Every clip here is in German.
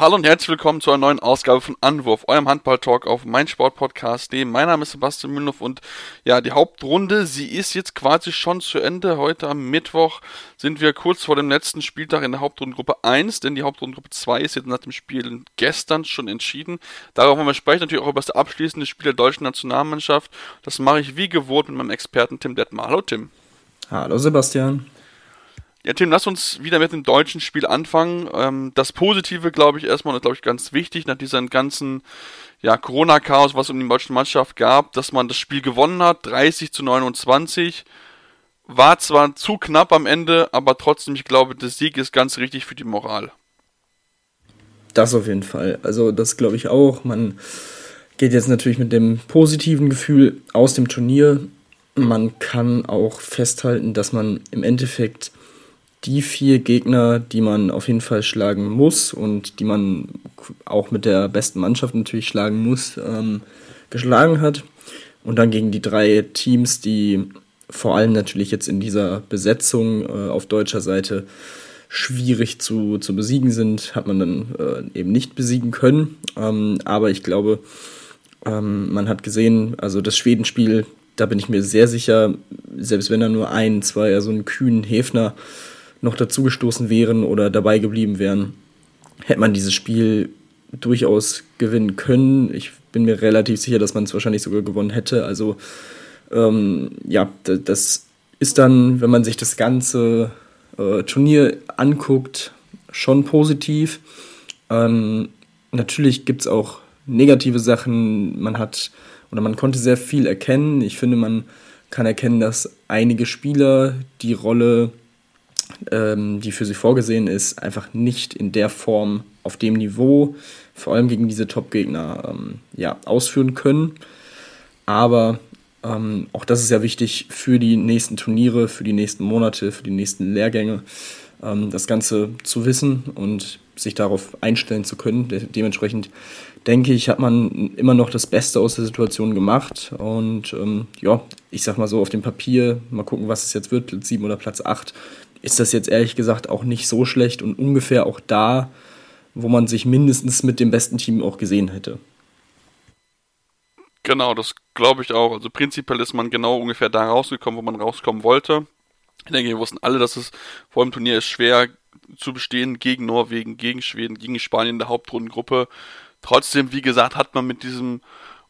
Hallo und herzlich willkommen zu einer neuen Ausgabe von Anwurf, eurem Handball-Talk auf meinsportpodcast.de. Mein Name ist Sebastian Mühlenhoff und ja, die Hauptrunde, sie ist jetzt quasi schon zu Ende. Heute am Mittwoch sind wir kurz vor dem letzten Spieltag in der Hauptrundengruppe 1, denn die Hauptrundengruppe 2 ist jetzt nach dem Spiel gestern schon entschieden. Darauf wollen wir sprechen, natürlich auch über das abschließende Spiel der deutschen Nationalmannschaft. Das mache ich wie gewohnt mit meinem Experten Tim Detmar. Hallo Tim. Hallo Sebastian. Ja, Tim, lass uns wieder mit dem deutschen Spiel anfangen. Ähm, das Positive, glaube ich, erstmal, und glaube ich, ganz wichtig, nach diesem ganzen ja, Corona-Chaos, was es um die deutsche Mannschaft gab, dass man das Spiel gewonnen hat, 30 zu 29. War zwar zu knapp am Ende, aber trotzdem, ich glaube, der Sieg ist ganz richtig für die Moral. Das auf jeden Fall. Also, das glaube ich auch. Man geht jetzt natürlich mit dem positiven Gefühl aus dem Turnier. Man kann auch festhalten, dass man im Endeffekt die vier Gegner, die man auf jeden Fall schlagen muss und die man auch mit der besten Mannschaft natürlich schlagen muss, ähm, geschlagen hat. Und dann gegen die drei Teams, die vor allem natürlich jetzt in dieser Besetzung äh, auf deutscher Seite schwierig zu, zu besiegen sind, hat man dann äh, eben nicht besiegen können. Ähm, aber ich glaube, ähm, man hat gesehen, also das Schwedenspiel, da bin ich mir sehr sicher, selbst wenn da nur ein, zwei, also einen kühnen Hefner noch dazugestoßen wären oder dabei geblieben wären, hätte man dieses Spiel durchaus gewinnen können. Ich bin mir relativ sicher, dass man es wahrscheinlich sogar gewonnen hätte. Also ähm, ja, das ist dann, wenn man sich das ganze äh, Turnier anguckt, schon positiv. Ähm, natürlich gibt es auch negative Sachen. Man hat oder man konnte sehr viel erkennen. Ich finde, man kann erkennen, dass einige Spieler die Rolle ähm, die für sie vorgesehen ist, einfach nicht in der Form auf dem Niveau, vor allem gegen diese Top-Gegner, ähm, ja, ausführen können. Aber ähm, auch das ist ja wichtig für die nächsten Turniere, für die nächsten Monate, für die nächsten Lehrgänge, ähm, das Ganze zu wissen und sich darauf einstellen zu können. De dementsprechend denke ich, hat man immer noch das Beste aus der Situation gemacht. Und ähm, ja, ich sag mal so auf dem Papier, mal gucken, was es jetzt wird, Platz 7 oder Platz 8, ist das jetzt ehrlich gesagt auch nicht so schlecht und ungefähr auch da, wo man sich mindestens mit dem besten Team auch gesehen hätte. Genau, das glaube ich auch. Also prinzipiell ist man genau ungefähr da rausgekommen, wo man rauskommen wollte. Ich denke, wir wussten alle, dass es vor dem Turnier ist schwer zu bestehen gegen Norwegen, gegen Schweden, gegen Spanien in der Hauptrundengruppe. Trotzdem, wie gesagt, hat man mit diesem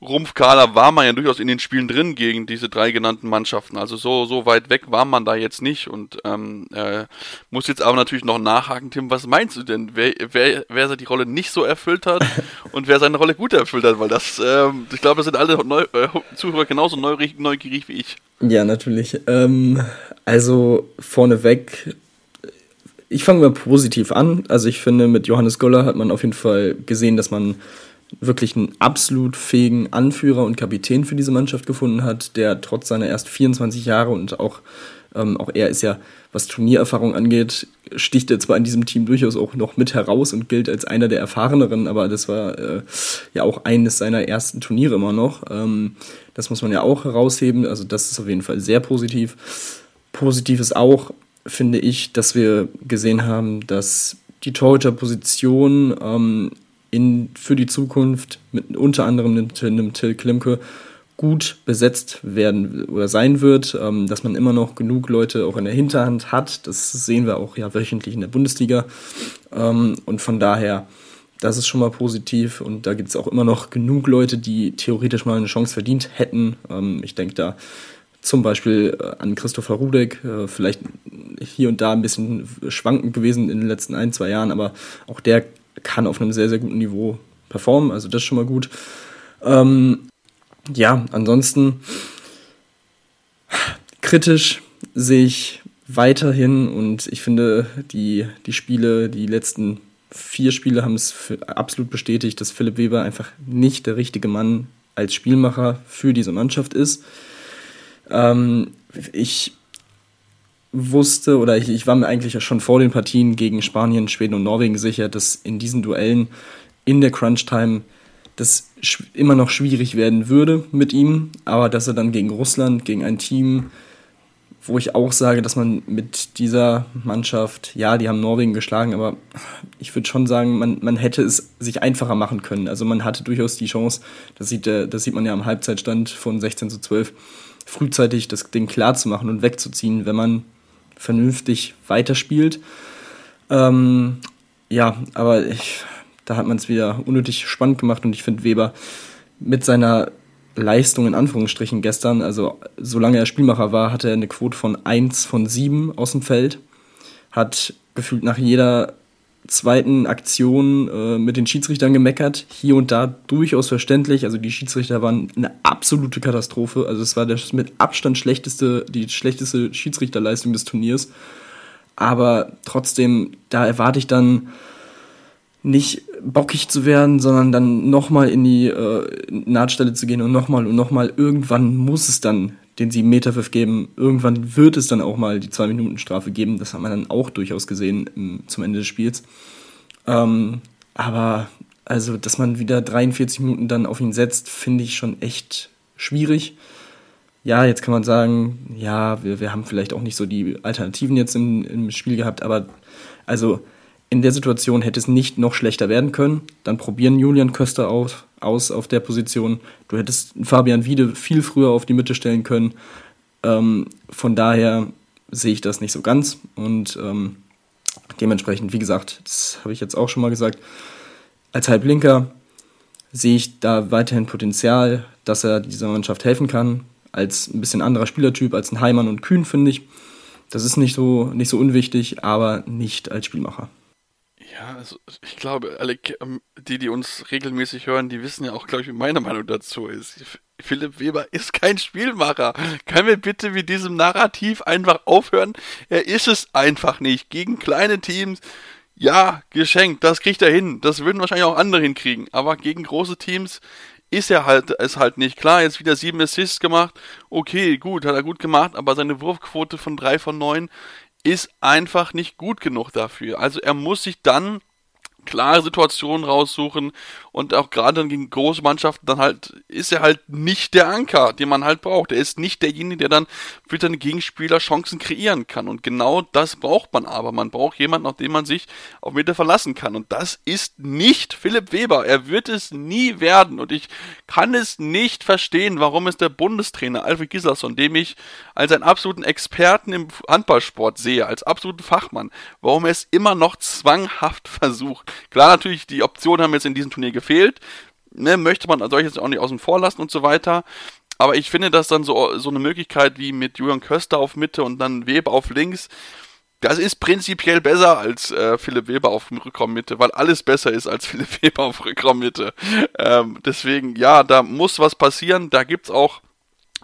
Rumpfkader war man ja durchaus in den Spielen drin gegen diese drei genannten Mannschaften. Also so, so weit weg war man da jetzt nicht und ähm, äh, muss jetzt aber natürlich noch nachhaken, Tim, was meinst du denn? Wer, wer, wer die Rolle nicht so erfüllt hat und wer seine Rolle gut erfüllt hat? Weil das, ähm, ich glaube, das sind alle Neu äh, Zuhörer genauso neugierig, neugierig wie ich. Ja, natürlich. Ähm, also vorneweg ich fange mal positiv an. Also ich finde, mit Johannes Goller hat man auf jeden Fall gesehen, dass man wirklich einen absolut fähigen Anführer und Kapitän für diese Mannschaft gefunden hat, der trotz seiner erst 24 Jahre und auch, ähm, auch er ist ja, was Turniererfahrung angeht, sticht er zwar in diesem Team durchaus auch noch mit heraus und gilt als einer der erfahreneren, aber das war äh, ja auch eines seiner ersten Turniere immer noch. Ähm, das muss man ja auch herausheben, also das ist auf jeden Fall sehr positiv. Positiv ist auch, finde ich, dass wir gesehen haben, dass die Torhüterposition ähm, für die Zukunft mit unter anderem einem, einem Till Klimke gut besetzt werden oder sein wird, ähm, dass man immer noch genug Leute auch in der Hinterhand hat. Das sehen wir auch ja wöchentlich in der Bundesliga. Ähm, und von daher, das ist schon mal positiv. Und da gibt es auch immer noch genug Leute, die theoretisch mal eine Chance verdient hätten. Ähm, ich denke da zum Beispiel äh, an Christopher Rudek, äh, vielleicht hier und da ein bisschen schwankend gewesen in den letzten ein, zwei Jahren, aber auch der kann auf einem sehr, sehr guten Niveau performen, also das ist schon mal gut. Ähm, ja, ansonsten kritisch sehe ich weiterhin und ich finde, die, die Spiele, die letzten vier Spiele haben es absolut bestätigt, dass Philipp Weber einfach nicht der richtige Mann als Spielmacher für diese Mannschaft ist. Ähm, ich wusste oder ich, ich war mir eigentlich schon vor den Partien gegen Spanien, Schweden und Norwegen sicher, dass in diesen Duellen in der Crunch-Time das immer noch schwierig werden würde mit ihm, aber dass er dann gegen Russland, gegen ein Team, wo ich auch sage, dass man mit dieser Mannschaft, ja, die haben Norwegen geschlagen, aber ich würde schon sagen, man, man hätte es sich einfacher machen können. Also man hatte durchaus die Chance, das sieht, das sieht man ja am Halbzeitstand von 16 zu 12, frühzeitig das Ding klar zu machen und wegzuziehen, wenn man vernünftig weiterspielt. Ähm, ja, aber ich, da hat man es wieder unnötig spannend gemacht und ich finde Weber mit seiner Leistung in Anführungsstrichen gestern, also solange er Spielmacher war, hatte er eine Quote von 1 von 7 aus dem Feld, hat gefühlt nach jeder zweiten Aktion äh, mit den Schiedsrichtern gemeckert, hier und da durchaus verständlich, also die Schiedsrichter waren eine absolute Katastrophe, also es war der mit Abstand schlechteste, die schlechteste Schiedsrichterleistung des Turniers, aber trotzdem, da erwarte ich dann nicht bockig zu werden, sondern dann nochmal in die äh, Nahtstelle zu gehen und nochmal und nochmal. Irgendwann muss es dann den 7 Meter Pfiff geben. Irgendwann wird es dann auch mal die 2 Minuten Strafe geben. Das hat man dann auch durchaus gesehen im, zum Ende des Spiels. Ähm, aber also, dass man wieder 43 Minuten dann auf ihn setzt, finde ich schon echt schwierig. Ja, jetzt kann man sagen, ja, wir, wir haben vielleicht auch nicht so die Alternativen jetzt im, im Spiel gehabt, aber also in der Situation hätte es nicht noch schlechter werden können. Dann probieren Julian Köster auf, aus auf der Position. Du hättest Fabian Wiede viel früher auf die Mitte stellen können. Ähm, von daher sehe ich das nicht so ganz. Und ähm, dementsprechend, wie gesagt, das habe ich jetzt auch schon mal gesagt, als Halblinker sehe ich da weiterhin Potenzial, dass er dieser Mannschaft helfen kann. Als ein bisschen anderer Spielertyp, als ein Heimann und Kühn, finde ich. Das ist nicht so, nicht so unwichtig, aber nicht als Spielmacher. Ja, also ich glaube, alle, ähm, die, die uns regelmäßig hören, die wissen ja auch, glaube ich, wie meine Meinung dazu ist. Philipp Weber ist kein Spielmacher. Können wir bitte mit diesem Narrativ einfach aufhören? Er ist es einfach nicht. Gegen kleine Teams, ja, geschenkt, das kriegt er hin. Das würden wahrscheinlich auch andere hinkriegen. Aber gegen große Teams ist er halt es halt nicht. Klar, jetzt wieder sieben Assists gemacht. Okay, gut, hat er gut gemacht, aber seine Wurfquote von drei von neun ist einfach nicht gut genug dafür. Also er muss sich dann klare Situationen raussuchen und auch gerade gegen große Mannschaften dann halt ist er halt nicht der Anker, den man halt braucht. Er ist nicht derjenige, der dann für seine Gegenspieler Chancen kreieren kann und genau das braucht man aber. Man braucht jemanden, auf den man sich auf Mitte verlassen kann und das ist nicht Philipp Weber. Er wird es nie werden und ich kann es nicht verstehen, warum es der Bundestrainer Alfred Gislason, dem ich als einen absoluten Experten im Handballsport sehe, als absoluten Fachmann, warum er es immer noch zwanghaft versucht. Klar, natürlich, die Optionen haben jetzt in diesem Turnier gefehlt. Ne, möchte man solches auch nicht außen vor lassen und so weiter. Aber ich finde, dass dann so, so eine Möglichkeit wie mit Julian Köster auf Mitte und dann Weber auf links, das ist prinzipiell besser als äh, Philipp Weber auf Rückraummitte, weil alles besser ist als Philipp Weber auf Rückraummitte. Ähm, deswegen, ja, da muss was passieren. Da gibt's auch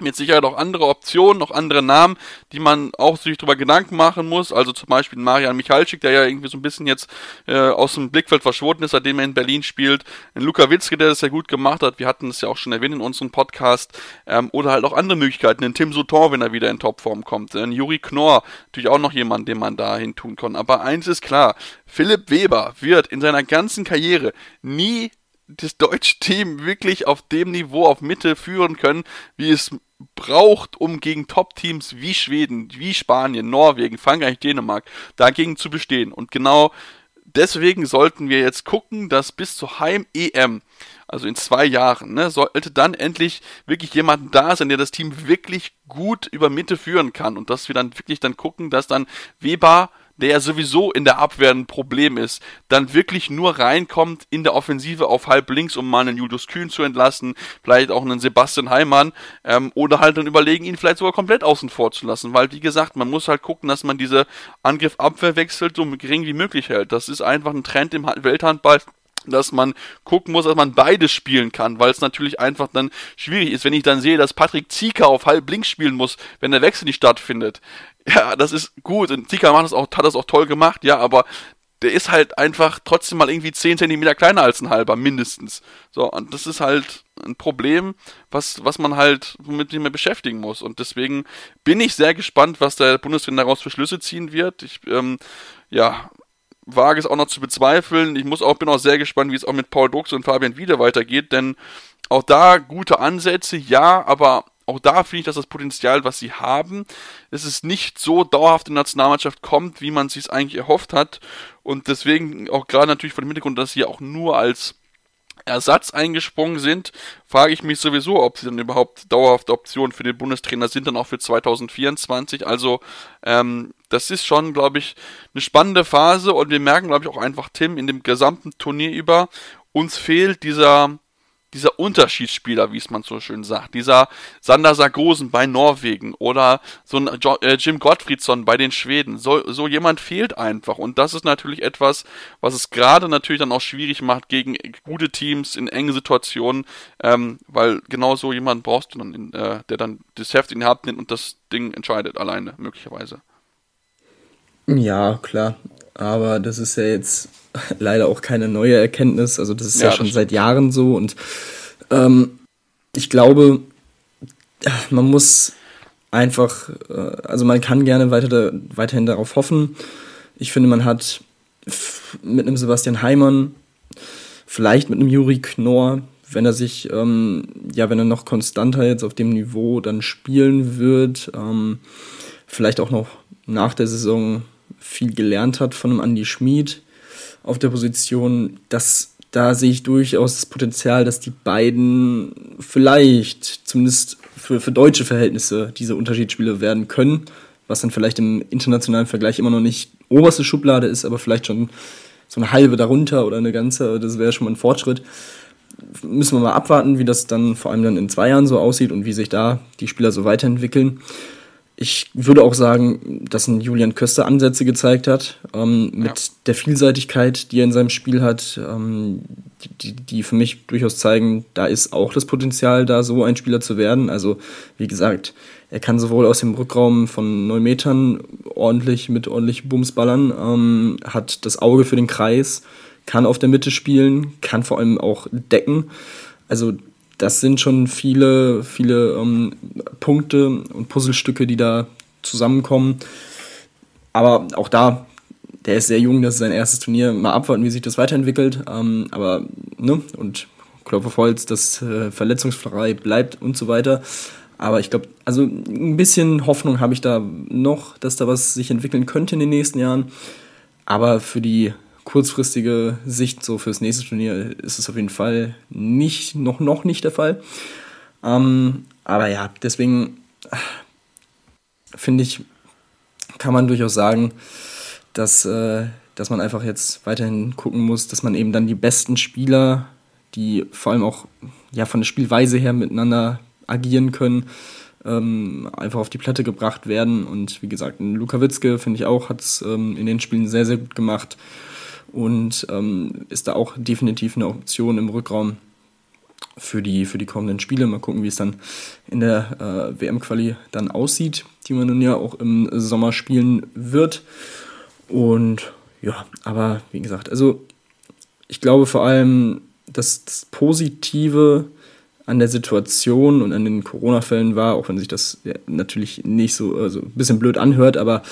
mit Sicherheit auch andere Optionen, noch andere Namen, die man auch sich darüber Gedanken machen muss. Also zum Beispiel Marian Michalczyk, der ja irgendwie so ein bisschen jetzt äh, aus dem Blickfeld verschwunden ist, seitdem er in Berlin spielt. Ein Luka Witzke, der das ja gut gemacht hat. Wir hatten es ja auch schon erwähnt in unserem Podcast. Ähm, oder halt auch andere Möglichkeiten. Ein Tim Souton, wenn er wieder in Topform kommt. Ein Juri Knorr, natürlich auch noch jemand, den man da hin tun kann. Aber eins ist klar, Philipp Weber wird in seiner ganzen Karriere nie das deutsche Team wirklich auf dem Niveau auf Mitte führen können, wie es braucht, um gegen Top-Teams wie Schweden, wie Spanien, Norwegen, Frankreich, Dänemark dagegen zu bestehen. Und genau deswegen sollten wir jetzt gucken, dass bis zur Heim-EM, also in zwei Jahren, ne, sollte dann endlich wirklich jemand da sein, der das Team wirklich gut über Mitte führen kann. Und dass wir dann wirklich dann gucken, dass dann Weber der ja sowieso in der Abwehr ein Problem ist, dann wirklich nur reinkommt in der Offensive auf halb links, um mal einen Julius Kühn zu entlassen, vielleicht auch einen Sebastian Heimann, ähm, oder halt dann überlegen, ihn vielleicht sogar komplett außen vor zu lassen, weil wie gesagt, man muss halt gucken, dass man diese Angriff-Abwehr-Wechsel so gering wie möglich hält. Das ist einfach ein Trend im Welthandball dass man gucken muss, dass man beides spielen kann, weil es natürlich einfach dann schwierig ist, wenn ich dann sehe, dass Patrick Zieker auf halb links spielen muss, wenn der Wechsel nicht stattfindet. Ja, das ist gut. Und Tika macht das auch, hat das auch toll gemacht, ja, aber der ist halt einfach trotzdem mal irgendwie 10 cm kleiner als ein halber, mindestens. So, und das ist halt ein Problem, was, was man halt mit dem beschäftigen muss. Und deswegen bin ich sehr gespannt, was der Bundestrainer daraus für Schlüsse ziehen wird. Ich, ähm, ja, wage es auch noch zu bezweifeln. Ich muss auch, bin auch sehr gespannt, wie es auch mit Paul Drucks und Fabian wieder weitergeht, denn auch da gute Ansätze, ja, aber auch da finde ich, dass das Potenzial, was sie haben, es nicht so dauerhaft in der Nationalmannschaft kommt, wie man sich es eigentlich erhofft hat. Und deswegen auch gerade natürlich vor dem Hintergrund, dass sie auch nur als Ersatz eingesprungen sind, frage ich mich sowieso, ob sie dann überhaupt dauerhafte Optionen für den Bundestrainer sind, dann auch für 2024. Also ähm, das ist schon, glaube ich, eine spannende Phase und wir merken, glaube ich, auch einfach, Tim, in dem gesamten Turnier über, uns fehlt dieser dieser Unterschiedsspieler, wie es man so schön sagt, dieser Sander Sargosen bei Norwegen oder so ein äh, Jim Gottfriedsson bei den Schweden, so, so jemand fehlt einfach. Und das ist natürlich etwas, was es gerade natürlich dann auch schwierig macht gegen gute Teams in engen Situationen, ähm, weil genau so jemand brauchst du dann, in, äh, der dann das Heft in die Hand nimmt und das Ding entscheidet alleine, möglicherweise. Ja, klar, aber das ist ja jetzt leider auch keine neue Erkenntnis. Also das ist ja, ja schon seit Jahren so und ähm, ich glaube, man muss einfach, äh, also man kann gerne weiter, weiterhin darauf hoffen. Ich finde, man hat mit einem Sebastian Heimann, vielleicht mit einem Juri Knorr, wenn er sich, ähm, ja, wenn er noch konstanter jetzt auf dem Niveau dann spielen wird, ähm, vielleicht auch noch nach der Saison viel gelernt hat von einem Andy Schmid, auf der Position, dass da sehe ich durchaus das Potenzial, dass die beiden vielleicht zumindest für, für deutsche Verhältnisse diese Unterschiedsspieler werden können, was dann vielleicht im internationalen Vergleich immer noch nicht oberste Schublade ist, aber vielleicht schon so eine halbe darunter oder eine ganze, das wäre schon mal ein Fortschritt. Müssen wir mal abwarten, wie das dann vor allem dann in zwei Jahren so aussieht und wie sich da die Spieler so weiterentwickeln ich würde auch sagen, dass ein Julian Köster Ansätze gezeigt hat, ähm, mit ja. der Vielseitigkeit, die er in seinem Spiel hat, ähm, die, die für mich durchaus zeigen, da ist auch das Potenzial, da so ein Spieler zu werden. Also, wie gesagt, er kann sowohl aus dem Rückraum von neun Metern ordentlich mit ordentlich Bums ballern, ähm, hat das Auge für den Kreis, kann auf der Mitte spielen, kann vor allem auch decken. Also das sind schon viele, viele ähm, Punkte und Puzzlestücke, die da zusammenkommen. Aber auch da, der ist sehr jung, das ist sein erstes Turnier. Mal abwarten, wie sich das weiterentwickelt. Ähm, aber, ne, und Klopf auf Holz, das äh, verletzungsfrei bleibt und so weiter. Aber ich glaube, also ein bisschen Hoffnung habe ich da noch, dass da was sich entwickeln könnte in den nächsten Jahren. Aber für die kurzfristige Sicht so fürs nächste Turnier ist es auf jeden Fall nicht, noch, noch nicht der Fall. Ähm, aber ja, deswegen finde ich, kann man durchaus sagen, dass, äh, dass man einfach jetzt weiterhin gucken muss, dass man eben dann die besten Spieler, die vor allem auch ja, von der Spielweise her miteinander agieren können, ähm, einfach auf die Platte gebracht werden. Und wie gesagt, Luka Witzke, finde ich auch, hat es ähm, in den Spielen sehr, sehr gut gemacht und ähm, ist da auch definitiv eine Option im Rückraum für die, für die kommenden Spiele. Mal gucken, wie es dann in der äh, WM-Quali dann aussieht, die man nun ja auch im Sommer spielen wird. Und ja, aber wie gesagt, also ich glaube vor allem, dass das Positive an der Situation und an den Corona-Fällen war, auch wenn sich das natürlich nicht so also ein bisschen blöd anhört, aber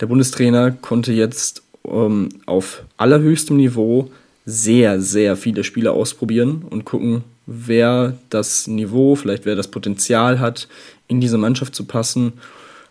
der Bundestrainer konnte jetzt ähm, auf allerhöchstem Niveau sehr, sehr viele Spiele ausprobieren und gucken, wer das Niveau, vielleicht wer das Potenzial hat, in diese Mannschaft zu passen,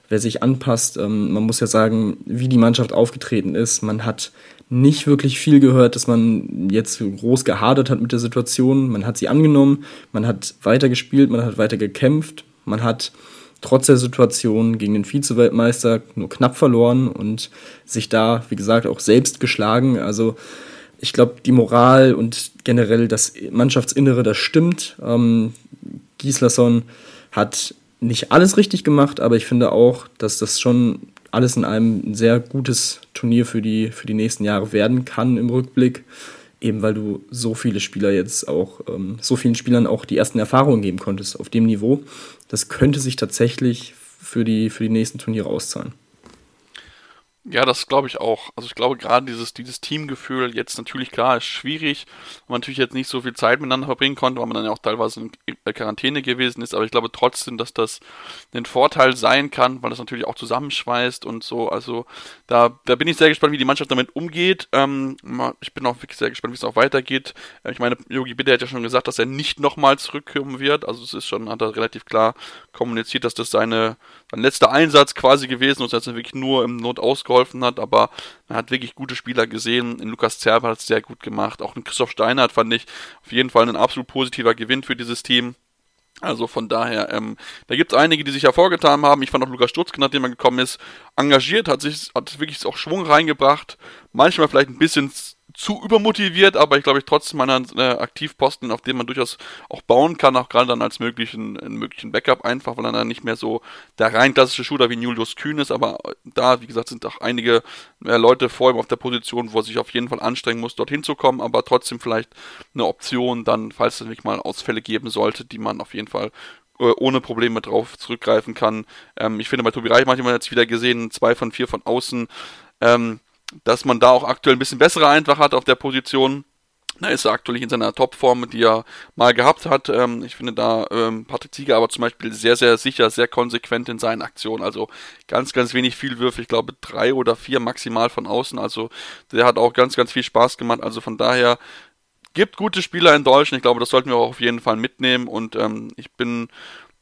wer sich anpasst. Ähm, man muss ja sagen, wie die Mannschaft aufgetreten ist. Man hat nicht wirklich viel gehört, dass man jetzt groß gehadert hat mit der Situation. Man hat sie angenommen, man hat weiter gespielt, man hat weiter gekämpft, man hat trotz der Situation gegen den Vize-Weltmeister nur knapp verloren und sich da, wie gesagt, auch selbst geschlagen. Also ich glaube, die Moral und generell das Mannschaftsinnere, das stimmt. Ähm, Gislason hat nicht alles richtig gemacht, aber ich finde auch, dass das schon alles in einem ein sehr gutes Turnier für die, für die nächsten Jahre werden kann im Rückblick eben weil du so viele Spieler jetzt auch, ähm, so vielen Spielern auch die ersten Erfahrungen geben konntest auf dem Niveau. Das könnte sich tatsächlich für die, für die nächsten Turniere auszahlen. Ja, das glaube ich auch. Also ich glaube gerade dieses, dieses Teamgefühl jetzt natürlich klar ist schwierig, weil man natürlich jetzt nicht so viel Zeit miteinander verbringen konnte, weil man dann ja auch teilweise in Quarantäne gewesen ist, aber ich glaube trotzdem, dass das ein Vorteil sein kann, weil das natürlich auch zusammenschweißt und so. Also da, da bin ich sehr gespannt, wie die Mannschaft damit umgeht. Ähm, ich bin auch wirklich sehr gespannt, wie es auch weitergeht. Ich meine, Yogi Bitte hat ja schon gesagt, dass er nicht nochmal zurückkommen wird. Also es ist schon, hat er relativ klar kommuniziert, dass das seine, sein letzter Einsatz quasi gewesen ist, dass er wirklich nur im Not ausgeholfen hat, aber man hat wirklich gute Spieler gesehen. In Lukas Zerber hat es sehr gut gemacht. Auch in Christoph Steinert fand ich auf jeden Fall ein absolut positiver Gewinn für dieses Team. Also von daher, ähm, da gibt es einige, die sich hervorgetan haben. Ich fand auch Lukas Stutzke, nachdem er gekommen ist, engagiert, hat sich, hat wirklich auch Schwung reingebracht. Manchmal vielleicht ein bisschen zu übermotiviert, aber ich glaube, ich trotzdem einen äh, Aktivposten, auf dem man durchaus auch bauen kann, auch gerade dann als möglichen, möglichen Backup einfach, weil er dann nicht mehr so der rein klassische Shooter wie Julius Kühn ist, aber da, wie gesagt, sind auch einige äh, Leute vor ihm auf der Position, wo er sich auf jeden Fall anstrengen muss, dorthin zu kommen, aber trotzdem vielleicht eine Option dann, falls es wirklich mal Ausfälle geben sollte, die man auf jeden Fall äh, ohne Probleme drauf zurückgreifen kann. Ähm, ich finde, bei Tobi Reich manchmal jetzt wieder gesehen, zwei von vier von außen, ähm, dass man da auch aktuell ein bisschen bessere Einfach hat auf der Position. Da ist er aktuell in seiner Topform, die er mal gehabt hat. Ähm, ich finde da ähm, Patrick Zieger aber zum Beispiel sehr, sehr sicher, sehr konsequent in seinen Aktionen. Also ganz, ganz wenig Vielwürfe. Ich glaube drei oder vier maximal von außen. Also der hat auch ganz, ganz viel Spaß gemacht. Also von daher gibt gute Spieler in Deutschland. Ich glaube, das sollten wir auch auf jeden Fall mitnehmen. Und ähm, ich bin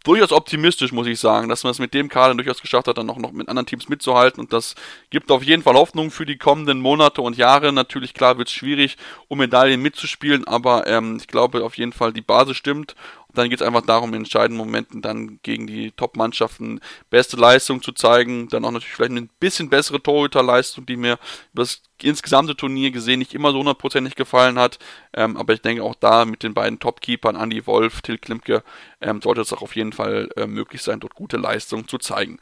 durchaus optimistisch, muss ich sagen, dass man es mit dem Kader durchaus geschafft hat, dann auch noch mit anderen Teams mitzuhalten. Und das gibt auf jeden Fall Hoffnung für die kommenden Monate und Jahre. Natürlich, klar, wird es schwierig, um Medaillen mitzuspielen, aber ähm, ich glaube auf jeden Fall, die Basis stimmt dann geht es einfach darum, in entscheidenden Momenten dann gegen die Top-Mannschaften beste Leistung zu zeigen. Dann auch natürlich vielleicht eine bisschen bessere Torhüterleistung, die mir über das insgesamte Turnier gesehen nicht immer so hundertprozentig gefallen hat. Ähm, aber ich denke auch da mit den beiden Top-Keepern, Andy Wolf, Till Klimke, ähm, sollte es auch auf jeden Fall äh, möglich sein, dort gute Leistungen zu zeigen.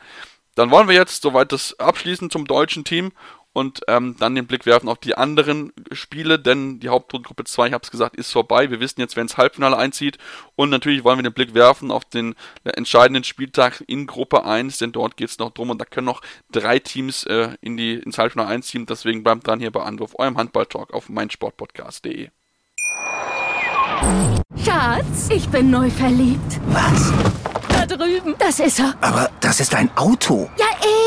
Dann wollen wir jetzt soweit das abschließen zum deutschen Team und ähm, dann den Blick werfen auf die anderen Spiele, denn die Hauptrundgruppe 2, ich habe es gesagt, ist vorbei. Wir wissen jetzt, wer ins Halbfinale einzieht und natürlich wollen wir den Blick werfen auf den entscheidenden Spieltag in Gruppe 1, denn dort geht es noch drum und da können noch drei Teams äh, in die, ins Halbfinale einziehen. Deswegen bleibt dran hier bei Anruf, eurem Handball-Talk auf meinsportpodcast.de. Schatz, ich bin neu verliebt. Was? Da drüben. Das ist er. Aber das ist ein Auto. Ja,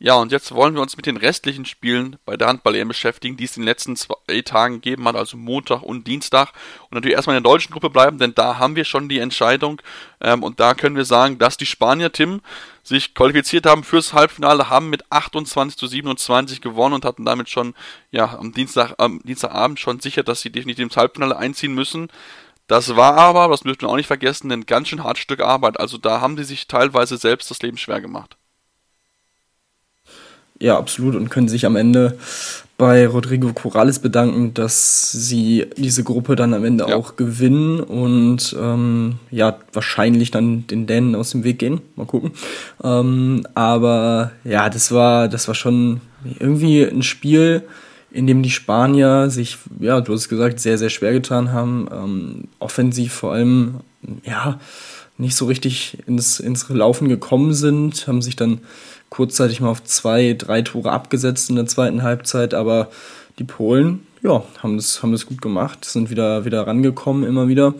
Ja, und jetzt wollen wir uns mit den restlichen Spielen bei der Handball-EM beschäftigen, die es in den letzten zwei Tagen gegeben hat, also Montag und Dienstag. Und natürlich erstmal in der deutschen Gruppe bleiben, denn da haben wir schon die Entscheidung. Ähm, und da können wir sagen, dass die Spanier, Tim, sich qualifiziert haben fürs Halbfinale, haben mit 28 zu 27 gewonnen und hatten damit schon, ja, am Dienstag, am Dienstagabend schon sicher, dass sie definitiv ins Halbfinale einziehen müssen. Das war aber, das dürfen wir auch nicht vergessen, ein ganz schön hartes Stück Arbeit. Also da haben sie sich teilweise selbst das Leben schwer gemacht. Ja, absolut. Und können sich am Ende bei Rodrigo Corrales bedanken, dass sie diese Gruppe dann am Ende ja. auch gewinnen und ähm, ja, wahrscheinlich dann den Dänen aus dem Weg gehen. Mal gucken. Ähm, aber ja, das war, das war schon irgendwie ein Spiel, in dem die Spanier sich, ja, du hast gesagt, sehr, sehr schwer getan haben. Ähm, offensiv vor allem, ja, nicht so richtig ins, ins Laufen gekommen sind, haben sich dann kurzzeitig mal auf zwei, drei Tore abgesetzt in der zweiten Halbzeit, aber die Polen, ja, haben das, haben das gut gemacht, sind wieder, wieder rangekommen immer wieder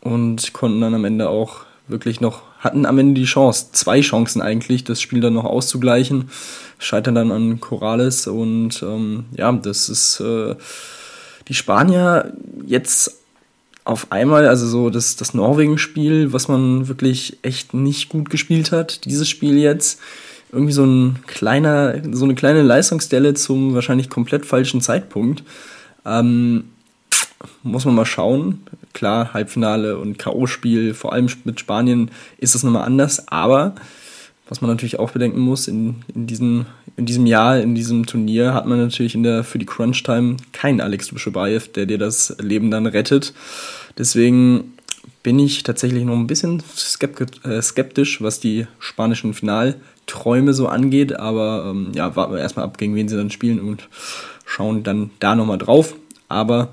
und konnten dann am Ende auch wirklich noch, hatten am Ende die Chance, zwei Chancen eigentlich, das Spiel dann noch auszugleichen, scheitern dann an Corrales und ähm, ja, das ist äh, die Spanier jetzt auf einmal, also so das, das Norwegen-Spiel, was man wirklich echt nicht gut gespielt hat, dieses Spiel jetzt, irgendwie so ein kleiner, so eine kleine Leistungsstelle zum wahrscheinlich komplett falschen Zeitpunkt. Ähm, muss man mal schauen. Klar, Halbfinale und K.O.-Spiel, vor allem mit Spanien, ist das nochmal anders. Aber was man natürlich auch bedenken muss, in, in, diesem, in diesem Jahr, in diesem Turnier, hat man natürlich in der, für die Crunch-Time keinen Alex Duschebaev, der dir das Leben dann rettet. Deswegen bin ich tatsächlich noch ein bisschen äh, skeptisch, was die spanischen Finalträume so angeht. Aber ähm, ja, warten wir erstmal ab, gegen wen sie dann spielen und schauen dann da nochmal drauf. Aber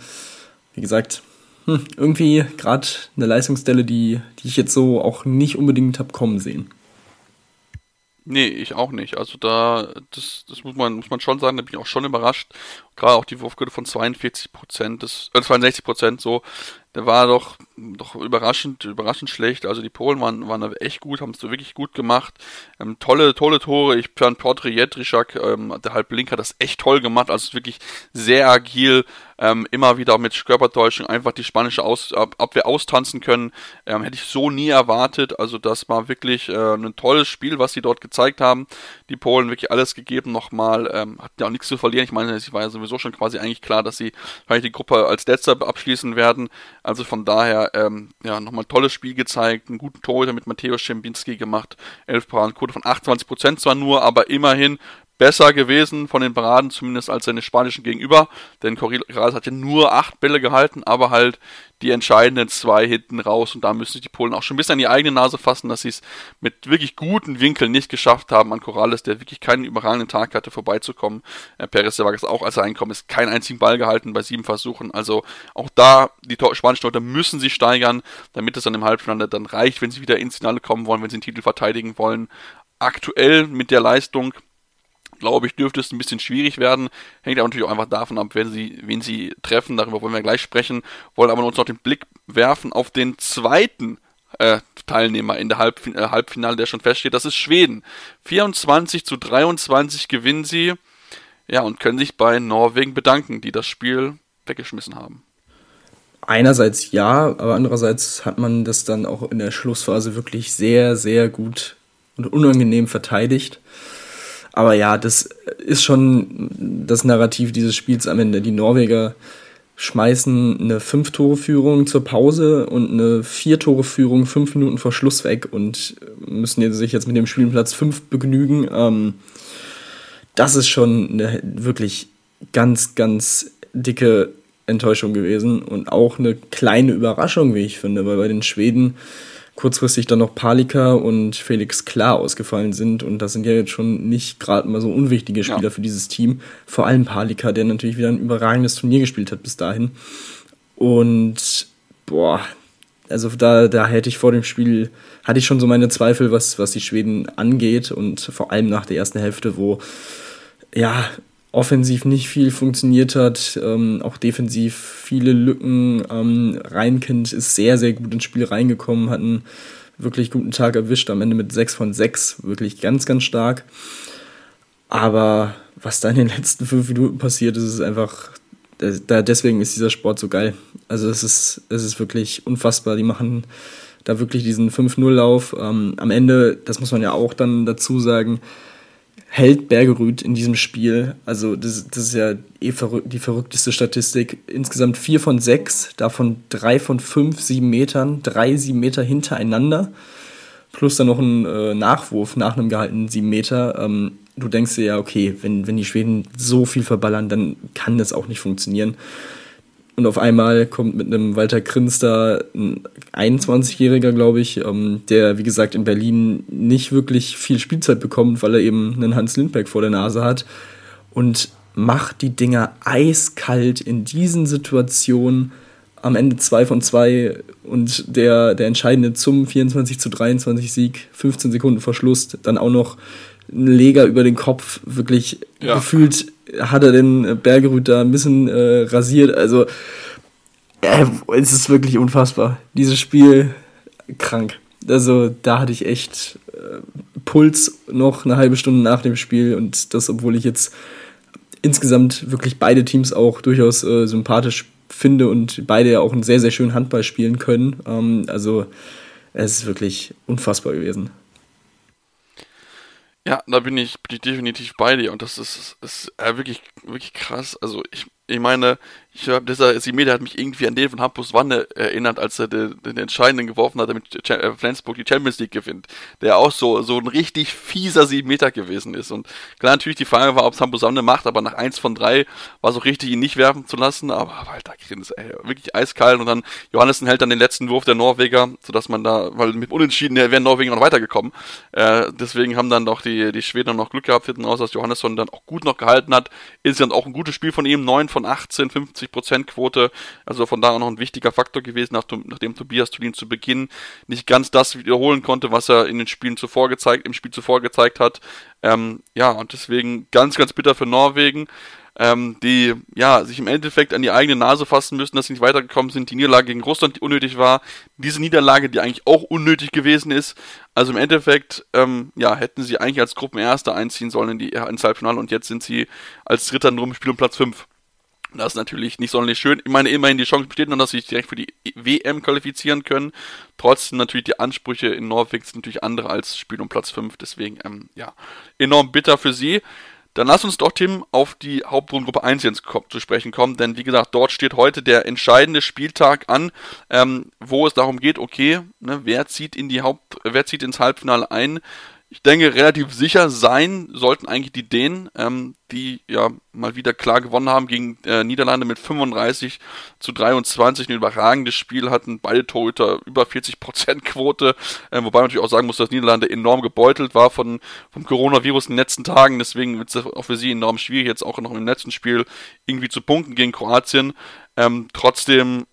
wie gesagt, hm, irgendwie gerade eine Leistungsstelle, die, die ich jetzt so auch nicht unbedingt habe kommen sehen. Nee, ich auch nicht. Also da, das, das muss man, muss man schon sagen, da bin ich auch schon überrascht. Gerade auch die Wurfquote von 42 Prozent, äh, 62 Prozent so, der war doch, doch überraschend, überraschend schlecht. Also die Polen waren, waren echt gut, haben es so wirklich gut gemacht. Ähm, tolle, tolle Tore. Ich fand Piotr Jedrzak, ähm, der Halblink, hat das echt toll gemacht. Also wirklich sehr agil, ähm, immer wieder mit Körpertäuschung einfach die spanische Aus Ab Abwehr austanzen können. Ähm, hätte ich so nie erwartet. Also das war wirklich äh, ein tolles Spiel, was sie dort gezeigt haben. Die Polen wirklich alles gegeben nochmal. Ähm, hatten ja auch nichts zu verlieren. Ich meine, es war ja sowieso schon quasi eigentlich klar, dass sie vielleicht die Gruppe als letzter abschließen werden. Also von daher, ähm, ja, nochmal ein tolles Spiel gezeigt, einen guten Torhüter mit Mateusz Schembinski gemacht, 11 Paradenquote von 28% zwar nur, aber immerhin besser gewesen von den Paraden, zumindest als seine spanischen Gegenüber. Denn Corrales hat ja nur acht Bälle gehalten, aber halt die entscheidenden zwei hinten raus. Und da müssen sich die Polen auch schon ein bisschen an die eigene Nase fassen, dass sie es mit wirklich guten Winkeln nicht geschafft haben, an Corrales, der wirklich keinen überragenden Tag hatte, vorbeizukommen. Äh, Perez der Vargas auch, als einkommt, ist keinen einzigen Ball gehalten bei sieben Versuchen. Also auch da, die spanischen Leute müssen sie steigern, damit es dann im Halbfinale dann reicht, wenn sie wieder ins Finale kommen wollen, wenn sie den Titel verteidigen wollen. Aktuell mit der Leistung glaube ich, dürfte es ein bisschen schwierig werden. Hängt aber natürlich auch einfach davon ab, wenn sie, wen sie treffen. Darüber wollen wir gleich sprechen. Wollen aber uns noch den Blick werfen auf den zweiten äh, Teilnehmer in der Halbf äh, Halbfinale, der schon feststeht. Das ist Schweden. 24 zu 23 gewinnen sie. Ja, und können sich bei Norwegen bedanken, die das Spiel weggeschmissen haben. Einerseits ja, aber andererseits hat man das dann auch in der Schlussphase wirklich sehr, sehr gut und unangenehm verteidigt. Aber ja, das ist schon das Narrativ dieses Spiels am Ende. Die Norweger schmeißen eine Fünf-Tore-Führung zur Pause und eine Vier-Tore-Führung fünf Minuten vor Schluss weg und müssen sich jetzt mit dem Spielplatz fünf begnügen. Ähm, das ist schon eine wirklich ganz, ganz dicke Enttäuschung gewesen und auch eine kleine Überraschung, wie ich finde, weil bei den Schweden kurzfristig dann noch Palika und Felix Klar ausgefallen sind. Und das sind ja jetzt schon nicht gerade mal so unwichtige Spieler ja. für dieses Team. Vor allem Palika, der natürlich wieder ein überragendes Turnier gespielt hat bis dahin. Und boah, also da, da hätte ich vor dem Spiel, hatte ich schon so meine Zweifel, was, was die Schweden angeht. Und vor allem nach der ersten Hälfte, wo ja, offensiv nicht viel funktioniert hat, ähm, auch defensiv viele Lücken. Ähm, Reinkind ist sehr, sehr gut ins Spiel reingekommen, hat einen wirklich guten Tag erwischt, am Ende mit 6 von 6, wirklich ganz, ganz stark. Aber was da in den letzten fünf Minuten passiert, ist es einfach, da, deswegen ist dieser Sport so geil. Also es ist, es ist wirklich unfassbar. Die machen da wirklich diesen 5-0-Lauf. Ähm, am Ende, das muss man ja auch dann dazu sagen, hält Bergerud in diesem Spiel. Also das, das ist ja eh verrück die verrückteste Statistik. Insgesamt vier von sechs, davon drei von fünf, sieben Metern, drei sieben Meter hintereinander. Plus dann noch ein äh, Nachwurf nach einem gehaltenen sieben Meter. Ähm, du denkst dir ja, okay, wenn, wenn die Schweden so viel verballern, dann kann das auch nicht funktionieren. Und auf einmal kommt mit einem Walter Krinster ein 21-Jähriger, glaube ich, ähm, der, wie gesagt, in Berlin nicht wirklich viel Spielzeit bekommt, weil er eben einen Hans Lindberg vor der Nase hat. Und macht die Dinger eiskalt in diesen Situationen. Am Ende 2 von 2 und der, der entscheidende zum 24 zu 23 Sieg, 15 Sekunden vor Schluss, dann auch noch ein Leger über den Kopf, wirklich ja. gefühlt hat er den Bergerud da ein bisschen äh, rasiert. Also äh, es ist wirklich unfassbar. Dieses Spiel krank. Also da hatte ich echt äh, Puls noch eine halbe Stunde nach dem Spiel und das, obwohl ich jetzt insgesamt wirklich beide Teams auch durchaus äh, sympathisch finde und beide ja auch einen sehr, sehr schönen Handball spielen können. Ähm, also es ist wirklich unfassbar gewesen. Ja, da bin ich, bin ich definitiv bei dir und das ist, ist äh, wirklich, wirklich krass. Also ich, Ich meine, ich habe dieser Simeter hat mich irgendwie an den von Hampus Wanne erinnert, als er den, den Entscheidenden geworfen hat, damit äh, Flensburg die Champions League gewinnt. Der auch so, so ein richtig fieser Siebenmeter gewesen ist. Und klar, natürlich die Frage war, ob es Hampus Wanne macht, aber nach eins von drei war es auch richtig, ihn nicht werfen zu lassen. Aber Walter Grins, ey, wirklich eiskalt. Und dann Johannessen hält dann den letzten Wurf der Norweger, sodass man da, weil mit Unentschieden wären Norweger noch weitergekommen. Äh, deswegen haben dann doch die, die Schweden noch Glück gehabt, hinten raus, dass Johannesson dann auch gut noch gehalten hat. Insgesamt auch ein gutes Spiel von ihm, 9 von 18, 50 Quote. Also von da auch noch ein wichtiger Faktor gewesen, nachdem Tobias Tulin zu Beginn nicht ganz das wiederholen konnte, was er in den Spielen zuvor gezeigt, im Spiel zuvor gezeigt hat. Ähm, ja, und deswegen ganz, ganz bitter für Norwegen ähm, die ja sich im Endeffekt an die eigene Nase fassen müssen, dass sie nicht weitergekommen sind, die Niederlage gegen Russland, die unnötig war, diese Niederlage, die eigentlich auch unnötig gewesen ist. Also im Endeffekt, ähm, ja, hätten sie eigentlich als Gruppenerster einziehen sollen in die ins Halbfinale und jetzt sind sie als Dritter nur im Spiel um Platz 5. Das ist natürlich nicht sonderlich schön. Ich meine, immerhin die Chance besteht noch, dass sie sich direkt für die WM qualifizieren können. Trotzdem natürlich die Ansprüche in Norwegen sind natürlich andere als Spiel um Platz 5. Deswegen, ähm, ja, enorm bitter für sie. Dann lass uns doch, Tim, auf die Hauptrundengruppe 1 jetzt zu sprechen kommen, denn wie gesagt, dort steht heute der entscheidende Spieltag an, ähm, wo es darum geht, okay, ne, wer zieht in die Haupt, wer zieht ins Halbfinale ein? Ich denke, relativ sicher sein sollten eigentlich die Dänen, ähm, die ja mal wieder klar gewonnen haben gegen äh, Niederlande mit 35 zu 23. Ein überragendes Spiel hatten beide Torhüter über 40% Quote, äh, wobei man natürlich auch sagen muss, dass Niederlande enorm gebeutelt war von, vom Coronavirus in den letzten Tagen. Deswegen wird es auch für sie enorm schwierig, jetzt auch noch im letzten Spiel irgendwie zu punkten gegen Kroatien. Ähm, trotzdem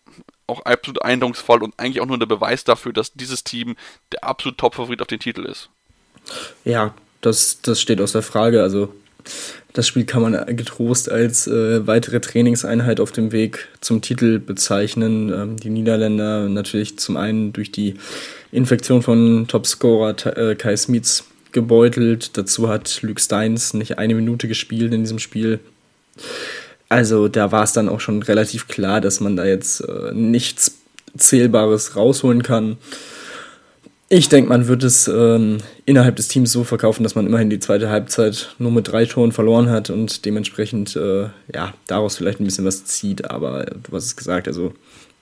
auch absolut eindrucksvoll und eigentlich auch nur der Beweis dafür, dass dieses Team der absolut Top-Favorit auf den Titel ist. Ja, das, das steht außer Frage. Also das Spiel kann man getrost als äh, weitere Trainingseinheit auf dem Weg zum Titel bezeichnen. Ähm, die Niederländer natürlich zum einen durch die Infektion von Topscorer äh, Kai Smits gebeutelt. Dazu hat Luke Steins nicht eine Minute gespielt in diesem Spiel. Also da war es dann auch schon relativ klar, dass man da jetzt äh, nichts Zählbares rausholen kann. Ich denke, man wird es ähm, innerhalb des Teams so verkaufen, dass man immerhin die zweite Halbzeit nur mit drei Toren verloren hat und dementsprechend äh, ja, daraus vielleicht ein bisschen was zieht. Aber du hast es gesagt, also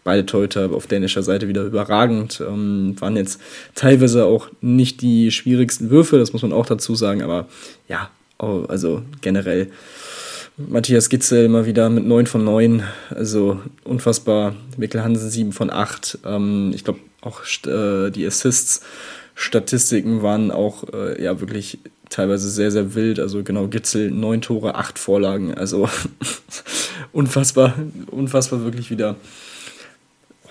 beide Torhüter auf dänischer Seite wieder überragend. Ähm, waren jetzt teilweise auch nicht die schwierigsten Würfe, das muss man auch dazu sagen, aber ja, also generell. Matthias Gitzel mal wieder mit 9 von 9, also unfassbar. Mikkel Hansen 7 von 8. Ähm, ich glaube, auch äh, die Assists. Statistiken waren auch äh, ja wirklich teilweise sehr, sehr wild. Also genau, Gitzel neun Tore, acht Vorlagen. Also unfassbar, unfassbar wirklich wieder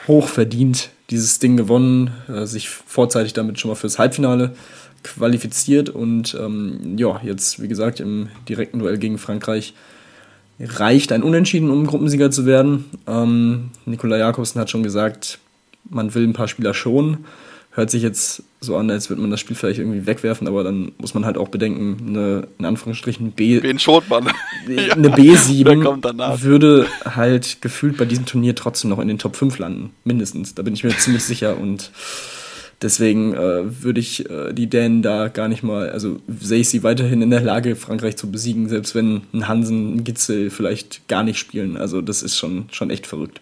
hoch verdient dieses Ding gewonnen, äh, sich vorzeitig damit schon mal fürs Halbfinale qualifiziert und ähm, ja, jetzt wie gesagt im direkten Duell gegen Frankreich reicht ein Unentschieden, um Gruppensieger zu werden. Ähm, Nikola Jakobsen hat schon gesagt, man will ein paar Spieler schonen. Hört sich jetzt so an, als würde man das Spiel vielleicht irgendwie wegwerfen, aber dann muss man halt auch bedenken, eine, in Anführungsstrichen, B. Wen schont man? eine B7 würde halt gefühlt bei diesem Turnier trotzdem noch in den Top 5 landen. Mindestens. Da bin ich mir ziemlich sicher und deswegen äh, würde ich äh, die Dänen da gar nicht mal, also sehe ich sie weiterhin in der Lage, Frankreich zu besiegen, selbst wenn ein Hansen, ein Gitzel vielleicht gar nicht spielen. Also das ist schon, schon echt verrückt.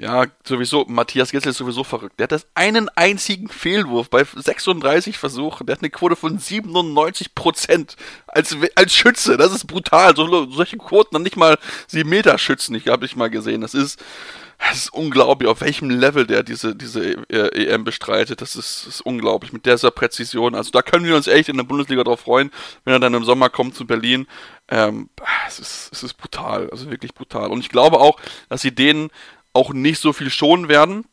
Ja, sowieso, Matthias Gessel ist sowieso verrückt. Der hat das einen einzigen Fehlwurf bei 36 Versuchen. Der hat eine Quote von 97 Prozent als, als Schütze. Das ist brutal. So, solche Quoten dann nicht mal 7 Meter schützen. Ich habe ich mal gesehen. Das ist, das ist unglaublich, auf welchem Level der diese, diese EM bestreitet. Das ist, ist unglaublich mit dieser Präzision. Also da können wir uns echt in der Bundesliga drauf freuen, wenn er dann im Sommer kommt zu Berlin. Ähm, es, ist, es ist brutal, also wirklich brutal. Und ich glaube auch, dass sie denen auch nicht so viel schonen werden.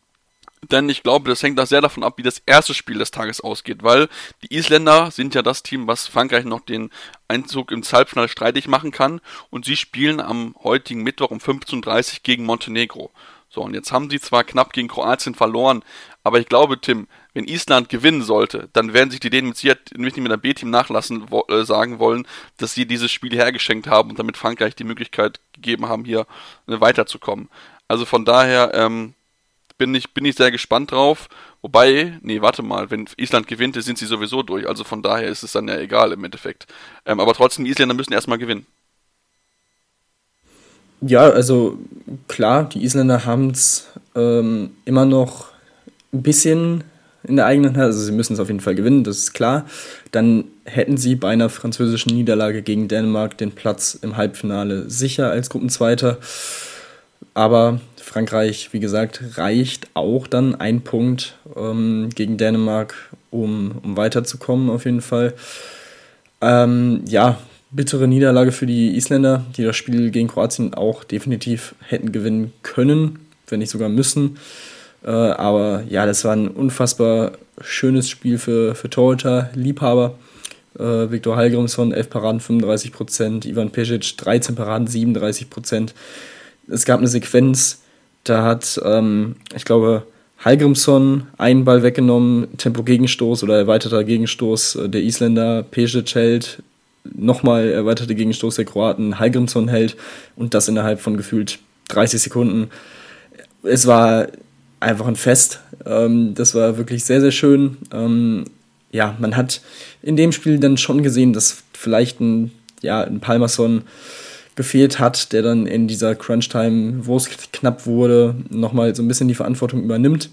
Denn ich glaube, das hängt da sehr davon ab, wie das erste Spiel des Tages ausgeht, weil die Isländer sind ja das Team, was Frankreich noch den Einzug ins Halbfinale streitig machen kann und sie spielen am heutigen Mittwoch um 15.30 Uhr gegen Montenegro. So, und jetzt haben sie zwar knapp gegen Kroatien verloren, aber ich glaube, Tim, wenn Island gewinnen sollte, dann werden sich die Dänen mit Sicherheit nicht mit einem B-Team nachlassen wo, äh, sagen wollen, dass sie dieses Spiel hergeschenkt haben und damit Frankreich die Möglichkeit gegeben haben, hier äh, weiterzukommen. Also von daher ähm, bin, ich, bin ich sehr gespannt drauf. Wobei, nee, warte mal, wenn Island gewinnt, sind sie sowieso durch. Also von daher ist es dann ja egal im Endeffekt. Ähm, aber trotzdem, die Isländer müssen erstmal gewinnen. Ja, also klar, die Isländer haben es ähm, immer noch ein bisschen in der eigenen Hand. Also sie müssen es auf jeden Fall gewinnen, das ist klar. Dann hätten sie bei einer französischen Niederlage gegen Dänemark den Platz im Halbfinale sicher als Gruppenzweiter. Aber Frankreich, wie gesagt, reicht auch dann ein Punkt ähm, gegen Dänemark, um, um weiterzukommen auf jeden Fall. Ähm, ja, bittere Niederlage für die Isländer, die das Spiel gegen Kroatien auch definitiv hätten gewinnen können, wenn nicht sogar müssen. Äh, aber ja, das war ein unfassbar schönes Spiel für, für Torhüter, Liebhaber. Äh, Viktor Hallgrimsson, 11 Paraden, 35 Prozent. Ivan Pesic, 13 Paraden, 37 Prozent. Es gab eine Sequenz, da hat, ähm, ich glaube, Hallgrimsson einen Ball weggenommen, Tempo-Gegenstoß oder erweiterter Gegenstoß der Isländer, Pesic hält, nochmal erweiterte Gegenstoß der Kroaten, Hallgrimsson hält und das innerhalb von gefühlt 30 Sekunden. Es war einfach ein Fest. Ähm, das war wirklich sehr, sehr schön. Ähm, ja, man hat in dem Spiel dann schon gesehen, dass vielleicht ein, ja, ein Palmerson gefehlt hat, der dann in dieser Crunch-Time, wo es knapp wurde, nochmal so ein bisschen die Verantwortung übernimmt.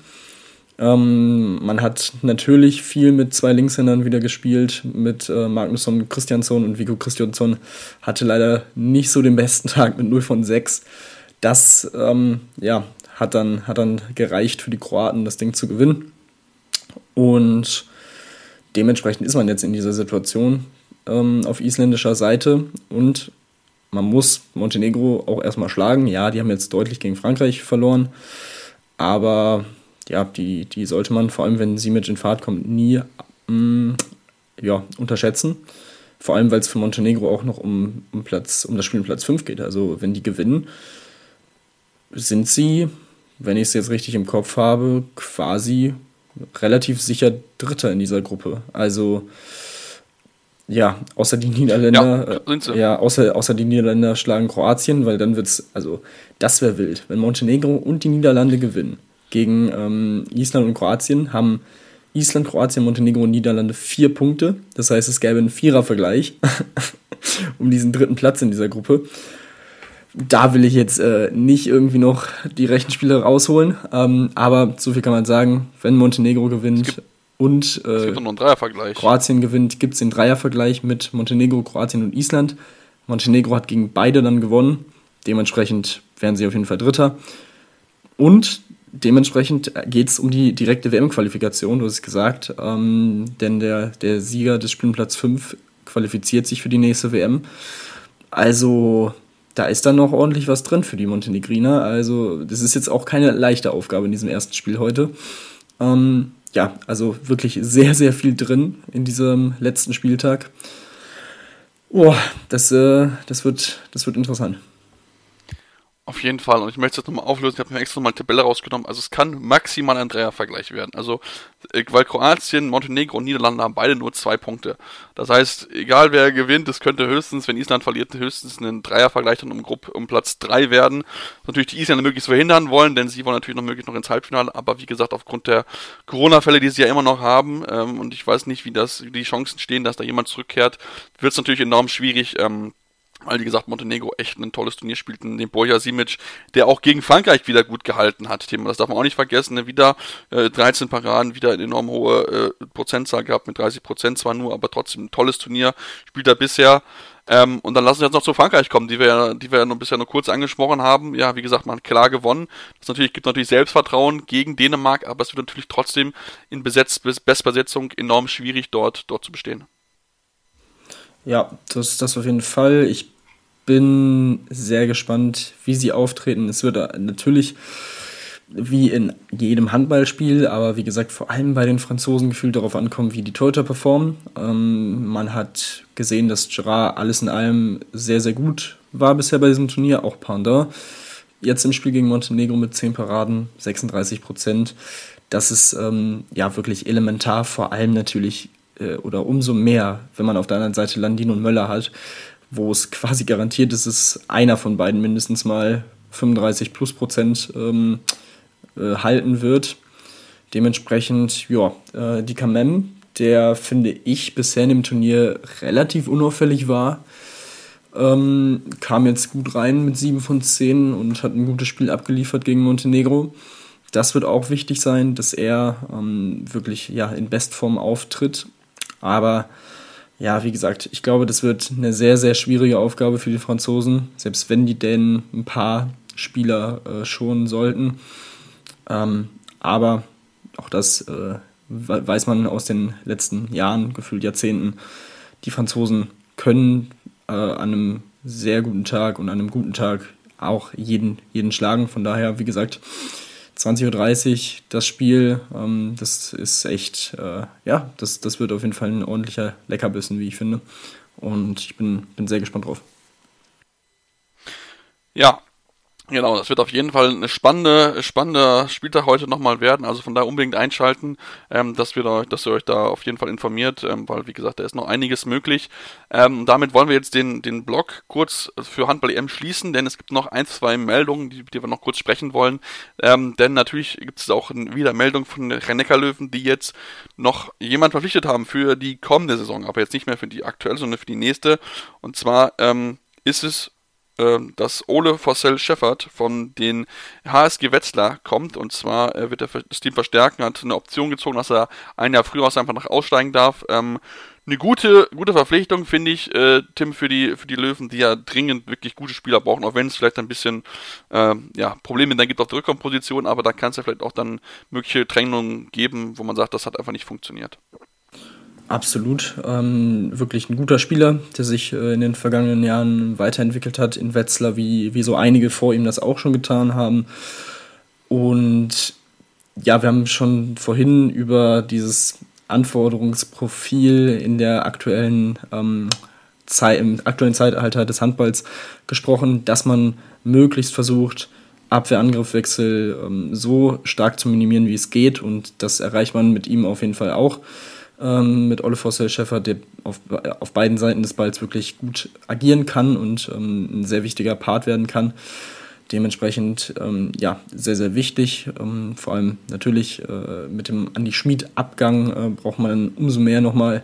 Ähm, man hat natürlich viel mit zwei Linkshändern wieder gespielt, mit äh, Magnusson Christiansson und Vigo Christiansson hatte leider nicht so den besten Tag mit 0 von 6. Das ähm, ja, hat, dann, hat dann gereicht für die Kroaten, das Ding zu gewinnen. Und dementsprechend ist man jetzt in dieser Situation ähm, auf isländischer Seite und man muss Montenegro auch erstmal schlagen. Ja, die haben jetzt deutlich gegen Frankreich verloren, aber ja, die, die sollte man, vor allem wenn sie mit in Fahrt kommt, nie ähm, ja, unterschätzen. Vor allem, weil es für Montenegro auch noch um, um, Platz, um das Spiel um Platz 5 geht. Also wenn die gewinnen, sind sie, wenn ich es jetzt richtig im Kopf habe, quasi relativ sicher Dritter in dieser Gruppe. Also ja, außer die Niederländer, ja, äh, ja, außer, außer die Niederländer schlagen Kroatien, weil dann wird es, also das wäre wild. Wenn Montenegro und die Niederlande gewinnen gegen ähm, Island und Kroatien, haben Island, Kroatien, Montenegro und Niederlande vier Punkte. Das heißt, es gäbe einen Vierervergleich um diesen dritten Platz in dieser Gruppe. Da will ich jetzt äh, nicht irgendwie noch die Rechenspiele rausholen, ähm, aber so viel kann man sagen, wenn Montenegro gewinnt, und äh, Kroatien gewinnt, gibt es den Dreiervergleich mit Montenegro, Kroatien und Island. Montenegro hat gegen beide dann gewonnen. Dementsprechend wären sie auf jeden Fall Dritter. Und dementsprechend geht es um die direkte WM-Qualifikation, du hast es gesagt. Ähm, denn der, der Sieger des Spielplatz 5 qualifiziert sich für die nächste WM. Also da ist dann noch ordentlich was drin für die Montenegriner. Also das ist jetzt auch keine leichte Aufgabe in diesem ersten Spiel heute. Ähm, ja, also wirklich sehr, sehr viel drin in diesem letzten Spieltag. Oh, das, äh, das, wird, das wird interessant. Auf jeden Fall. Und ich möchte es jetzt nochmal auflösen. Ich habe mir extra nochmal eine Tabelle rausgenommen. Also es kann maximal ein Dreiervergleich werden. Also, äh, weil Kroatien, Montenegro und Niederlande haben beide nur zwei Punkte. Das heißt, egal wer gewinnt, es könnte höchstens, wenn Island verliert, höchstens ein Dreiervergleich dann um, Gruppe, um Platz 3 werden. Natürlich die Isländer möglichst verhindern wollen, denn sie wollen natürlich noch möglichst noch ins Halbfinale. Aber wie gesagt, aufgrund der Corona-Fälle, die sie ja immer noch haben, ähm, und ich weiß nicht, wie das, wie die Chancen stehen, dass da jemand zurückkehrt, wird es natürlich enorm schwierig, ähm, weil, wie gesagt, Montenegro echt ein tolles Turnier spielt. Den Boja Simic, der auch gegen Frankreich wieder gut gehalten hat. Thema, das darf man auch nicht vergessen. Ne? Wieder äh, 13 Paraden, wieder eine enorm hohe äh, Prozentzahl gehabt, mit 30 Prozent zwar nur, aber trotzdem ein tolles Turnier. Spielt er bisher. Ähm, und dann lassen wir jetzt noch zu Frankreich kommen, die wir ja, die wir ja noch bisher nur kurz angesprochen haben. Ja, wie gesagt, man hat klar gewonnen. Das natürlich, gibt natürlich Selbstvertrauen gegen Dänemark, aber es wird natürlich trotzdem in Besetz, Bestbesetzung enorm schwierig, dort, dort zu bestehen. Ja, das, das auf jeden Fall. Ich bin sehr gespannt, wie sie auftreten. Es wird natürlich wie in jedem Handballspiel, aber wie gesagt, vor allem bei den Franzosen gefühlt darauf ankommen, wie die Torhüter performen. Ähm, man hat gesehen, dass Gerard alles in allem sehr, sehr gut war bisher bei diesem Turnier, auch Pandor. Jetzt im Spiel gegen Montenegro mit 10 Paraden, 36 Prozent. Das ist ähm, ja wirklich elementar, vor allem natürlich äh, oder umso mehr, wenn man auf der anderen Seite Landin und Möller hat, wo es quasi garantiert ist, dass einer von beiden mindestens mal 35 plus Prozent ähm, äh, halten wird. Dementsprechend, ja, äh, die Kamem, der finde ich bisher dem Turnier relativ unauffällig war. Ähm, kam jetzt gut rein mit 7 von 10 und hat ein gutes Spiel abgeliefert gegen Montenegro. Das wird auch wichtig sein, dass er ähm, wirklich ja, in Bestform auftritt. Aber ja, wie gesagt, ich glaube, das wird eine sehr, sehr schwierige Aufgabe für die Franzosen, selbst wenn die Dänen ein paar Spieler äh, schonen sollten. Ähm, aber auch das äh, weiß man aus den letzten Jahren, gefühlt Jahrzehnten. Die Franzosen können äh, an einem sehr guten Tag und an einem guten Tag auch jeden, jeden schlagen. Von daher, wie gesagt, 20.30 Uhr das Spiel, ähm, das ist echt, äh, ja, das, das wird auf jeden Fall ein ordentlicher Leckerbissen, wie ich finde. Und ich bin, bin sehr gespannt drauf. Ja, Genau, das wird auf jeden Fall eine spannende, spannender Spieltag heute nochmal werden. Also von daher unbedingt einschalten, ähm, dass, wir da, dass ihr euch da auf jeden Fall informiert, ähm, weil wie gesagt, da ist noch einiges möglich. Ähm, damit wollen wir jetzt den, den Blog kurz für Handball EM schließen, denn es gibt noch ein, zwei Meldungen, die, die wir noch kurz sprechen wollen. Ähm, denn natürlich gibt es auch wieder Meldungen von Rennecker Löwen, die jetzt noch jemand verpflichtet haben für die kommende Saison, aber jetzt nicht mehr für die aktuelle, sondern für die nächste. Und zwar ähm, ist es dass Ole Fossell Scheffert von den HSG Wetzlar kommt. Und zwar äh, wird er das Team verstärken, hat eine Option gezogen, dass er ein Jahr früher aus einfach nach aussteigen darf. Ähm, eine gute, gute Verpflichtung, finde ich, äh, Tim, für die, für die Löwen, die ja dringend wirklich gute Spieler brauchen, auch wenn es vielleicht ein bisschen äh, ja, Probleme dann gibt auf der Rückraumposition, aber da kann es ja vielleicht auch dann mögliche Trennungen geben, wo man sagt, das hat einfach nicht funktioniert. Absolut. Ähm, wirklich ein guter Spieler, der sich äh, in den vergangenen Jahren weiterentwickelt hat in Wetzlar, wie, wie so einige vor ihm das auch schon getan haben. Und ja, wir haben schon vorhin über dieses Anforderungsprofil in der aktuellen ähm, Zeit, im aktuellen Zeitalter des Handballs gesprochen, dass man möglichst versucht, Abwehr-Angriffwechsel ähm, so stark zu minimieren, wie es geht. Und das erreicht man mit ihm auf jeden Fall auch ähm, mit Ole Fossel Schäfer, der auf, auf beiden Seiten des Balls wirklich gut agieren kann und ähm, ein sehr wichtiger Part werden kann. Dementsprechend ähm, ja, sehr, sehr wichtig. Ähm, vor allem natürlich äh, mit dem Andi Schmid-Abgang äh, braucht man umso mehr nochmal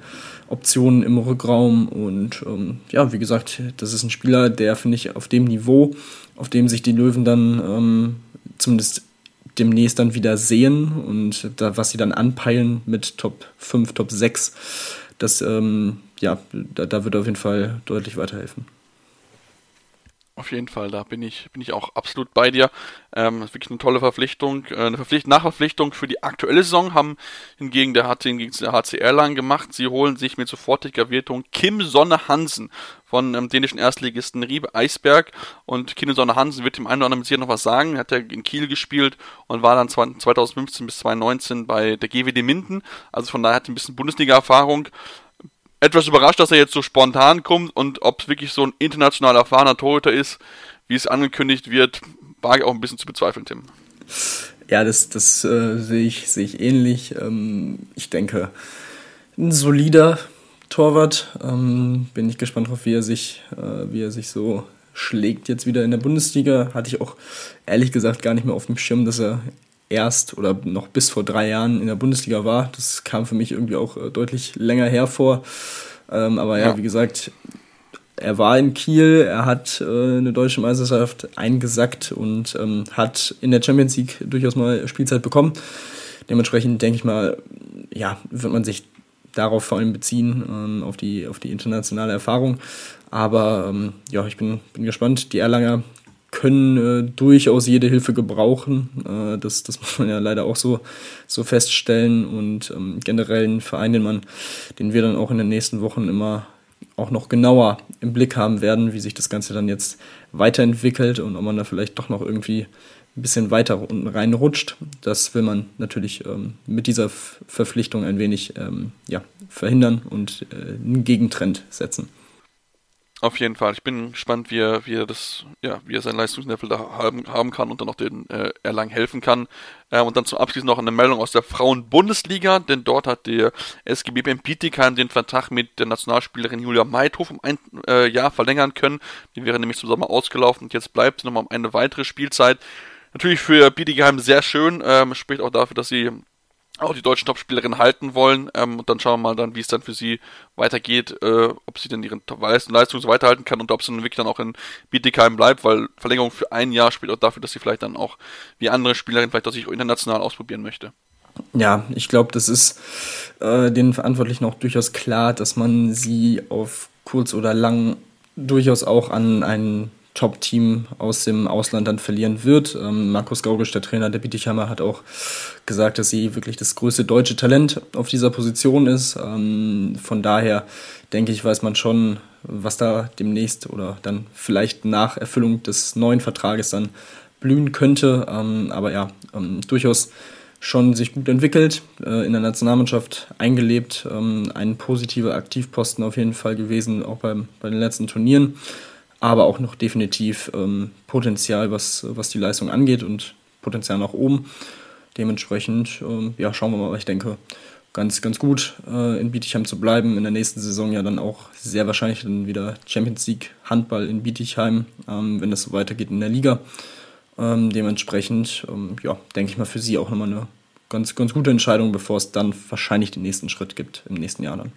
Optionen im Rückraum. Und ähm, ja, wie gesagt, das ist ein Spieler, der, finde ich, auf dem Niveau, auf dem sich die Löwen dann ähm, zumindest demnächst dann wieder sehen und da, was sie dann anpeilen mit Top 5, Top 6, das, ähm, ja, da, da wird auf jeden Fall deutlich weiterhelfen. Auf jeden Fall, da bin ich, bin ich auch absolut bei dir. Ähm, wirklich eine tolle Verpflichtung. Äh, eine Verpflicht Nachverpflichtung für die aktuelle Saison haben hingegen der HC gegen der HC Erlangen gemacht. Sie holen sich mit sofortiger Wirkung Kim Sonne Hansen von ähm, dänischen Erstligisten Riebe Eisberg. Und Kim Sonne Hansen wird dem einen oder anderen mit noch was sagen. Er hat ja in Kiel gespielt und war dann 2015 bis 2019 bei der GWD Minden. Also von daher hat er ein bisschen Bundesliga-Erfahrung etwas überrascht, dass er jetzt so spontan kommt und ob es wirklich so ein international erfahrener Torhüter ist, wie es angekündigt wird, wage ich auch ein bisschen zu bezweifeln, Tim. Ja, das, das äh, sehe ich, seh ich ähnlich. Ähm, ich denke, ein solider Torwart. Ähm, bin ich gespannt drauf, wie äh, wie er sich so schlägt jetzt wieder in der Bundesliga. Hatte ich auch ehrlich gesagt gar nicht mehr auf dem Schirm, dass er erst oder noch bis vor drei Jahren in der Bundesliga war. Das kam für mich irgendwie auch äh, deutlich länger hervor. Ähm, aber ja, ja, wie gesagt, er war in Kiel, er hat äh, eine deutsche Meisterschaft eingesackt und ähm, hat in der Champions League durchaus mal Spielzeit bekommen. Dementsprechend denke ich mal, ja, wird man sich darauf vor allem beziehen, ähm, auf, die, auf die internationale Erfahrung. Aber ähm, ja, ich bin, bin gespannt. Die Erlanger können äh, durchaus jede Hilfe gebrauchen. Äh, das, das muss man ja leider auch so, so feststellen. Und ähm, generell ein Verein, den man, den wir dann auch in den nächsten Wochen immer auch noch genauer im Blick haben werden, wie sich das Ganze dann jetzt weiterentwickelt und ob man da vielleicht doch noch irgendwie ein bisschen weiter unten reinrutscht. Das will man natürlich ähm, mit dieser Verpflichtung ein wenig ähm, ja, verhindern und äh, einen Gegentrend setzen. Auf jeden Fall. Ich bin gespannt, wie er, wie er das, ja, wie er sein Leistungslevel da haben, haben kann und dann auch den äh, Erlangen helfen kann. Ähm, und dann zum Abschluss noch eine Meldung aus der Frauen-Bundesliga, denn dort hat der SGB beim Bietigheim den Vertrag mit der Nationalspielerin Julia Meithof um ein äh, Jahr verlängern können. Die wäre nämlich zum Sommer ausgelaufen und jetzt bleibt sie nochmal eine weitere Spielzeit. Natürlich für Bietigheim sehr schön, ähm, spricht auch dafür, dass sie auch die deutschen Topspielerinnen halten wollen. Ähm, und dann schauen wir mal dann, wie es dann für sie weitergeht, äh, ob sie denn ihren Leistung so weiterhalten kann und ob sie dann wirklich dann auch in Bietigheim bleibt, weil Verlängerung für ein Jahr spielt auch dafür, dass sie vielleicht dann auch wie andere Spielerinnen vielleicht auch sich international ausprobieren möchte. Ja, ich glaube, das ist äh, den Verantwortlichen auch durchaus klar, dass man sie auf kurz oder lang durchaus auch an einen Top-Team aus dem Ausland dann verlieren wird. Ähm, Markus Gaugisch, der Trainer der Bietighammer, hat auch gesagt, dass sie wirklich das größte deutsche Talent auf dieser Position ist. Ähm, von daher denke ich, weiß man schon, was da demnächst oder dann vielleicht nach Erfüllung des neuen Vertrages dann blühen könnte. Ähm, aber ja, ähm, durchaus schon sich gut entwickelt, äh, in der Nationalmannschaft eingelebt, ähm, ein positiver Aktivposten auf jeden Fall gewesen, auch beim, bei den letzten Turnieren aber auch noch definitiv ähm, Potenzial, was, was die Leistung angeht und Potenzial nach oben. Dementsprechend, ähm, ja, schauen wir mal, ich denke, ganz, ganz gut äh, in Bietigheim zu bleiben. In der nächsten Saison ja dann auch sehr wahrscheinlich dann wieder Champions League Handball in Bietigheim, ähm, wenn das so weitergeht in der Liga. Ähm, dementsprechend, ähm, ja, denke ich mal für sie auch nochmal eine ganz, ganz gute Entscheidung, bevor es dann wahrscheinlich den nächsten Schritt gibt im nächsten Jahr dann.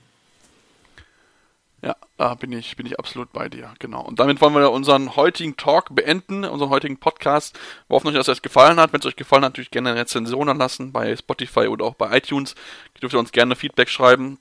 Ja, da bin ich, bin ich absolut bei dir, genau. Und damit wollen wir unseren heutigen Talk beenden, unseren heutigen Podcast. Wir hoffen euch, dass es euch gefallen hat. Wenn es euch gefallen hat, natürlich gerne eine Rezension lassen bei Spotify oder auch bei iTunes. Ihr dürft uns gerne Feedback schreiben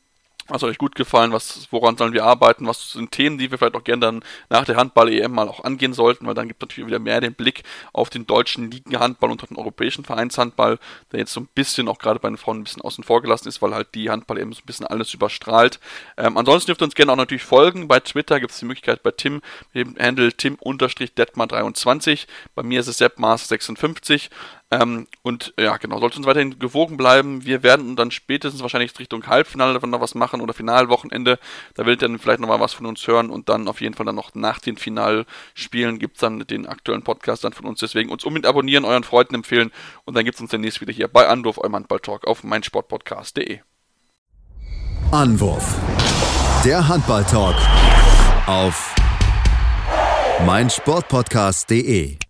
was hat euch gut gefallen, was, woran sollen wir arbeiten, was sind Themen, die wir vielleicht auch gerne dann nach der Handball-EM mal auch angehen sollten, weil dann gibt es natürlich wieder mehr den Blick auf den deutschen Ligenhandball und den europäischen Vereinshandball, der jetzt so ein bisschen auch gerade bei den Frauen ein bisschen außen vor gelassen ist, weil halt die Handball-EM so ein bisschen alles überstrahlt. Ähm, ansonsten dürft ihr uns gerne auch natürlich folgen. Bei Twitter gibt es die Möglichkeit bei Tim, mit dem Handle tim-detmar23. Bei mir ist es seppmaß56. Ähm, und ja, genau, sollte uns weiterhin gewogen bleiben. Wir werden dann spätestens wahrscheinlich Richtung Halbfinale davon noch was machen oder Finalwochenende. Da werdet ihr dann vielleicht nochmal was von uns hören und dann auf jeden Fall dann noch nach den Finalspielen gibt es dann den aktuellen Podcast dann von uns. Deswegen uns unbedingt abonnieren, euren Freunden empfehlen und dann gibt es uns demnächst wieder hier bei Anwurf, eurem Handball-Talk auf meinsportpodcast.de. Anwurf. Der Handball-Talk auf meinsportpodcast.de.